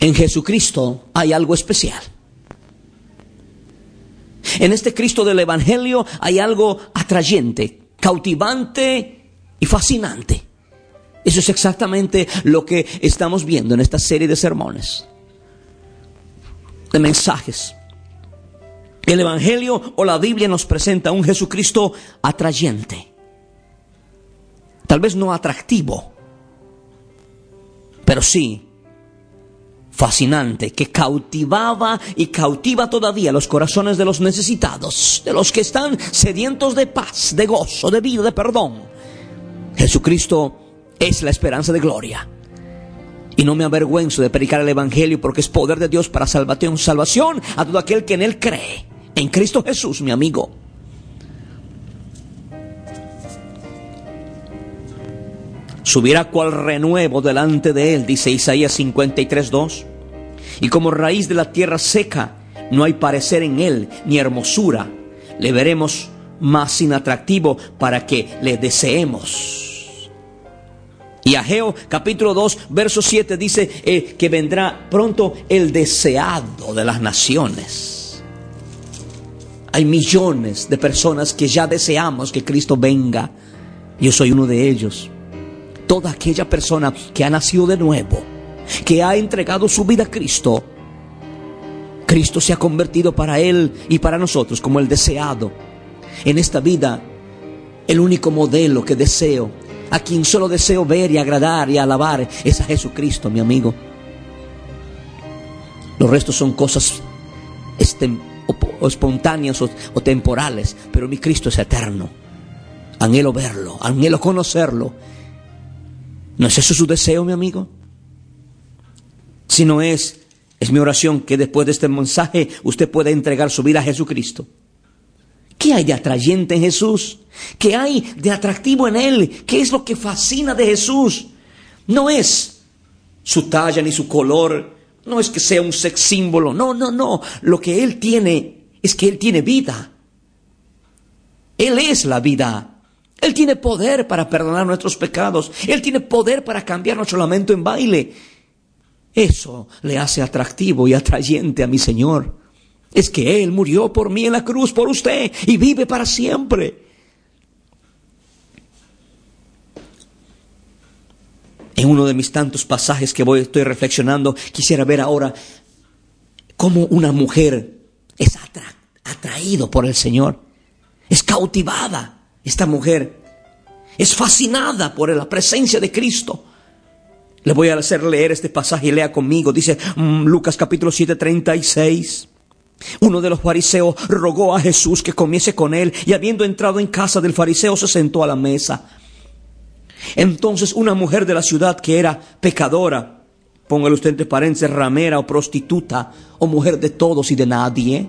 En Jesucristo hay algo especial. En este Cristo del Evangelio hay algo atrayente, cautivante y fascinante. Eso es exactamente lo que estamos viendo en esta serie de sermones, de mensajes. El Evangelio o la Biblia nos presenta un Jesucristo atrayente. Tal vez no atractivo, pero sí fascinante que cautivaba y cautiva todavía los corazones de los necesitados, de los que están sedientos de paz, de gozo, de vida, de perdón. Jesucristo es la esperanza de gloria. Y no me avergüenzo de predicar el Evangelio porque es poder de Dios para salvación, salvación a todo aquel que en Él cree. En Cristo Jesús, mi amigo. Subirá cual renuevo delante de él, dice Isaías 53.2. Y como raíz de la tierra seca, no hay parecer en él ni hermosura. Le veremos más inatractivo para que le deseemos. Y Ageo capítulo 2, verso 7 dice eh, que vendrá pronto el deseado de las naciones. Hay millones de personas que ya deseamos que Cristo venga. Yo soy uno de ellos toda aquella persona que ha nacido de nuevo, que ha entregado su vida a Cristo, Cristo se ha convertido para él y para nosotros como el deseado. En esta vida, el único modelo que deseo, a quien solo deseo ver y agradar y alabar, es a Jesucristo, mi amigo. Los restos son cosas o espontáneas o temporales, pero mi Cristo es eterno. Anhelo verlo, anhelo conocerlo ¿No es eso su deseo, mi amigo? Si no es, es mi oración que después de este mensaje usted pueda entregar su vida a Jesucristo. ¿Qué hay de atrayente en Jesús? ¿Qué hay de atractivo en Él? ¿Qué es lo que fascina de Jesús? No es su talla ni su color, no es que sea un sex símbolo, no, no, no. Lo que Él tiene es que Él tiene vida. Él es la vida. Él tiene poder para perdonar nuestros pecados. Él tiene poder para cambiar nuestro lamento en baile. Eso le hace atractivo y atrayente a mi Señor. Es que Él murió por mí en la cruz, por usted, y vive para siempre. En uno de mis tantos pasajes que voy, estoy reflexionando, quisiera ver ahora cómo una mujer es atraído por el Señor, es cautivada esta mujer es fascinada por la presencia de Cristo. Le voy a hacer leer este pasaje y lea conmigo. Dice mm, Lucas capítulo 7, 36. Uno de los fariseos rogó a Jesús que comiese con él y habiendo entrado en casa del fariseo se sentó a la mesa. Entonces una mujer de la ciudad que era pecadora, póngale usted entre paréntesis, ramera o prostituta o mujer de todos y de nadie,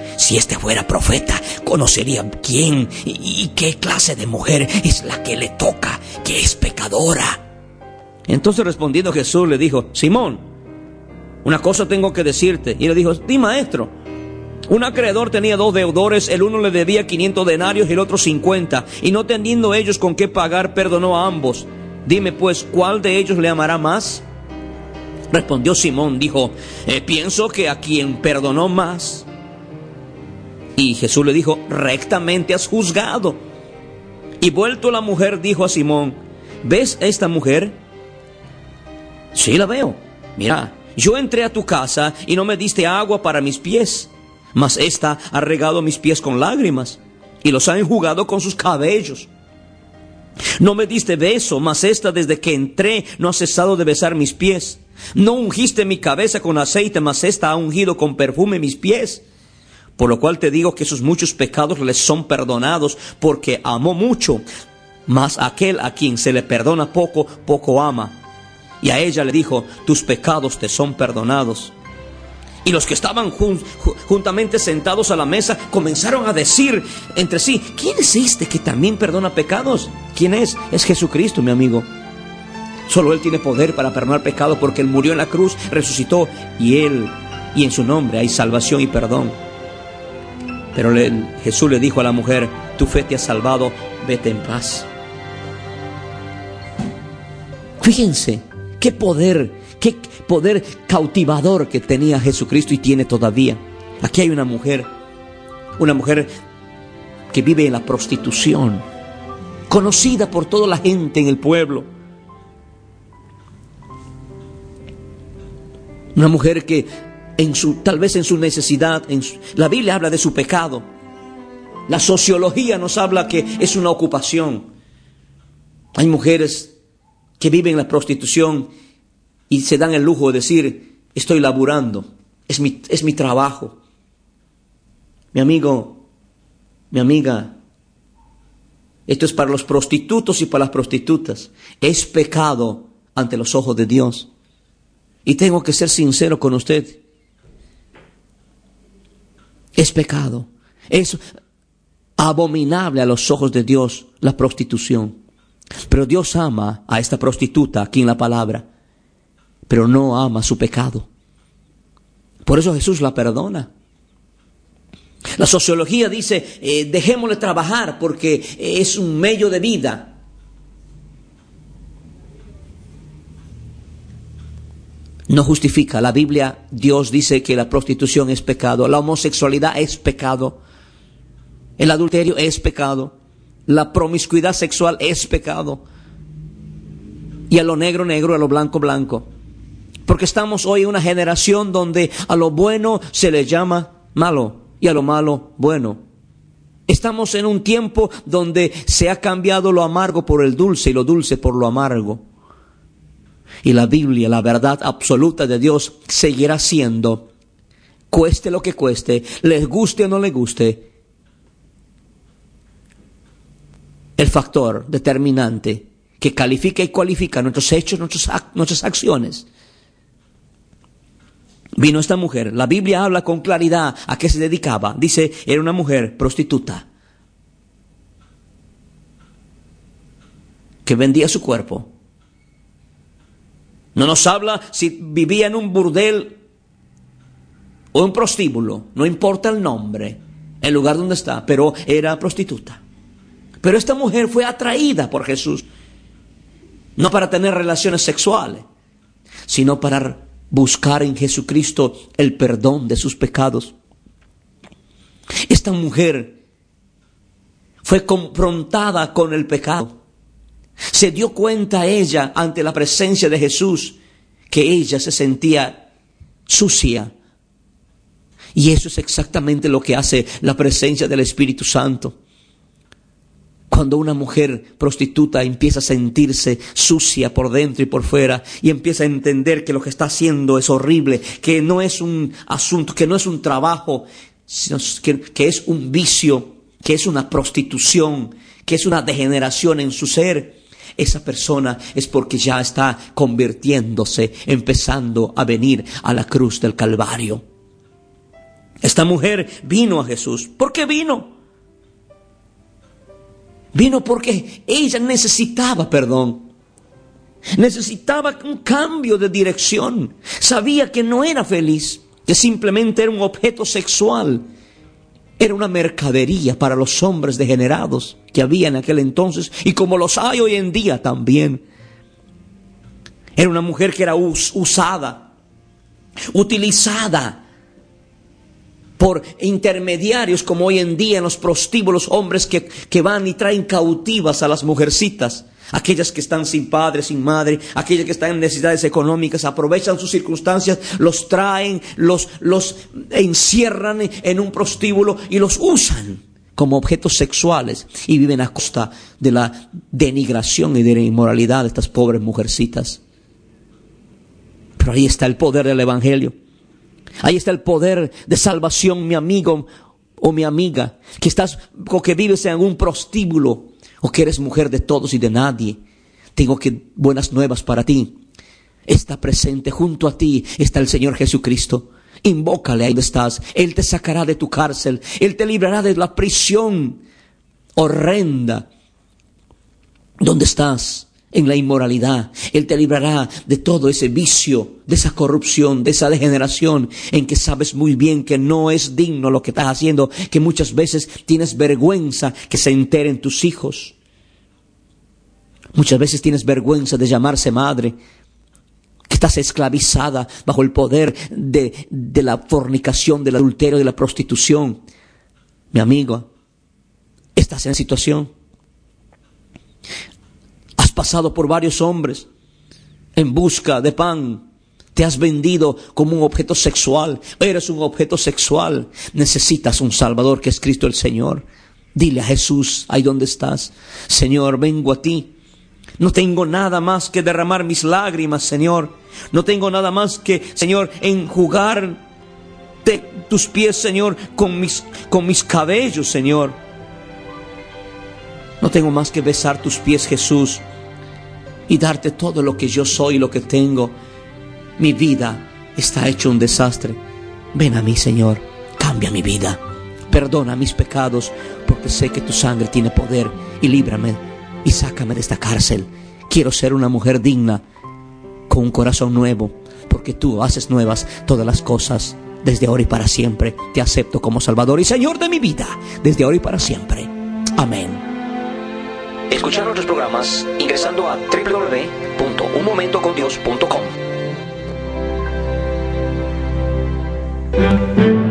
si este fuera profeta, conocería quién y, qué clase de mujer es la que le toca, que es pecadora. Entonces respondiendo Jesús le dijo, Simón, una cosa tengo que decirte. Y le dijo, di maestro. Un acreedor tenía dos deudores, el uno le debía 500 denarios y el otro 50, y no teniendo ellos con qué pagar, perdonó a ambos. Dime pues, ¿cuál de ellos le amará más? Respondió Simón, dijo, eh, pienso que a quien perdonó más. Y Jesús le dijo, rectamente has juzgado. Y vuelto la mujer dijo a Simón, ¿ves esta mujer? Sí, la veo. Mira, yo entré a tu casa y no me diste agua para mis pies, mas esta ha regado mis pies con lágrimas y los ha enjugado con sus cabellos. No me diste beso, mas esta desde que entré no ha cesado de besar mis pies. No ungiste mi cabeza con aceite, mas esta ha ungido con perfume mis pies. Por lo cual te digo que sus muchos pecados les son perdonados, porque amó mucho. Mas aquel a quien se le perdona poco, poco ama. Y a ella le dijo, tus pecados te son perdonados. Y los que estaban juntamente sentados a la mesa comenzaron a decir entre sí, ¿quién es este que también perdona pecados? ¿Quién es? Es Jesucristo, mi amigo. Solo Él tiene poder para perdonar pecados porque Él murió en la cruz, resucitó y Él, y en su nombre hay salvación y perdón. Pero Jesús le dijo a la mujer, tu fe te ha salvado, vete en paz. Fíjense, qué poder Qué poder cautivador que tenía Jesucristo y tiene todavía. Aquí hay una mujer, una mujer que vive en la prostitución, conocida por toda la gente en el pueblo. Una mujer que en su, tal vez en su necesidad, la Biblia habla de su pecado. La sociología nos habla que es una ocupación. Hay mujeres que viven en la prostitución y se dan el lujo de decir, estoy laburando, es mi, es mi trabajo. Mi amigo, mi amiga, esto es para los prostitutos y para las prostitutas. Es pecado ante los ojos de Dios. Y tengo que ser sincero con usted. Es pecado. Es abominable a los ojos de Dios la prostitución. Pero Dios ama a esta prostituta aquí en la palabra pero no ama su pecado. Por eso Jesús la perdona. La sociología dice, eh, dejémosle trabajar porque es un medio de vida. No justifica. La Biblia, Dios dice que la prostitución es pecado, la homosexualidad es pecado, el adulterio es pecado, la promiscuidad sexual es pecado. Y a lo negro negro, a lo blanco blanco. Porque estamos hoy en una generación donde a lo bueno se le llama malo y a lo malo bueno. Estamos en un tiempo donde se ha cambiado lo amargo por el dulce y lo dulce por lo amargo. Y la Biblia, la verdad absoluta de Dios, seguirá siendo, cueste lo que cueste, les guste o no les guste, el factor determinante que califica y cualifica nuestros hechos, nuestras acciones. Vino esta mujer. La Biblia habla con claridad a qué se dedicaba. Dice, era una mujer prostituta. Que vendía su cuerpo. No nos habla si vivía en un burdel o un prostíbulo. No importa el nombre, el lugar donde está, pero era prostituta. Pero esta mujer fue atraída por Jesús. No para tener relaciones sexuales, sino para buscar en Jesucristo el perdón de sus pecados. Esta mujer fue confrontada con el pecado. Se dio cuenta ella ante la presencia de Jesús que ella se sentía sucia. Y eso es exactamente lo que hace la presencia del Espíritu Santo. Cuando una mujer prostituta empieza a sentirse sucia por dentro y por fuera y empieza a entender que lo que está haciendo es horrible, que no es un asunto, que no es un trabajo, sino que, es un vicio, que es una prostitución, que es una degeneración en su ser, esa persona es porque ya está convirtiéndose, empezando a venir a la cruz del Calvario. Esta mujer vino a Jesús. ¿Por qué vino? Vino porque ella necesitaba perdón. Necesitaba un cambio de dirección. Sabía que no era feliz, que simplemente era un objeto sexual. Era una mercadería para los hombres degenerados que había en aquel entonces y como los hay hoy en día también. Era una mujer que era usada, utilizada por intermediarios como hoy en día en los prostíbulos, hombres que, que van y traen cautivas a las mujercitas, Aquellas que están sin padre, sin madre, aquellas que están en necesidades económicas, aprovechan sus circunstancias, los traen, los, los encierran en un prostíbulo y los usan como objetos sexuales y viven a costa de la denigración y de la inmoralidad de estas pobres mujercitas. Pero ahí está el poder del Evangelio. Ahí está el poder de salvación, mi amigo o mi amiga, que estás o que vives en un prostíbulo o que eres mujer de todos y de nadie. Tengo que buenas nuevas para ti. Está presente junto a ti está el Señor Jesucristo. Invócale ahí donde estás. Él te sacará de tu cárcel. Él te librará de la prisión horrenda donde estás en la inmoralidad. Él te librará de todo ese vicio, de esa corrupción, de esa degeneración en que sabes muy bien que no es digno lo que estás haciendo, que muchas veces tienes vergüenza que se enteren tus hijos. Muchas veces tienes vergüenza de llamarse madre, estás esclavizada bajo el poder de, de la fornicación, del adulterio, de la prostitución. Mi amigo, estás en situación pasado por varios hombres en busca de pan. Te has vendido como un objeto sexual. Eres un objeto sexual. Necesitas un Salvador que es Cristo el Señor. Dile a Jesús, ahí donde estás, Señor, vengo a ti. No tengo nada más que derramar mis lágrimas, Señor. No tengo nada más que, Señor, enjugar tus pies, Señor, con mis, con mis cabellos, Señor. No tengo más que besar tus pies, Jesús y darte todo lo que yo soy y lo que tengo. Mi vida está hecho un desastre. Ven a mí, Señor, cambia mi vida. Perdona mis pecados, porque sé que tu sangre tiene poder y líbrame y sácame de esta cárcel. Quiero ser una mujer digna, con un corazón nuevo, porque tú haces nuevas todas las cosas. Desde ahora y para siempre te acepto como Salvador y Señor de mi vida, desde ahora y para siempre. Amén. Programas ingresando a www.unmomentocondios.com.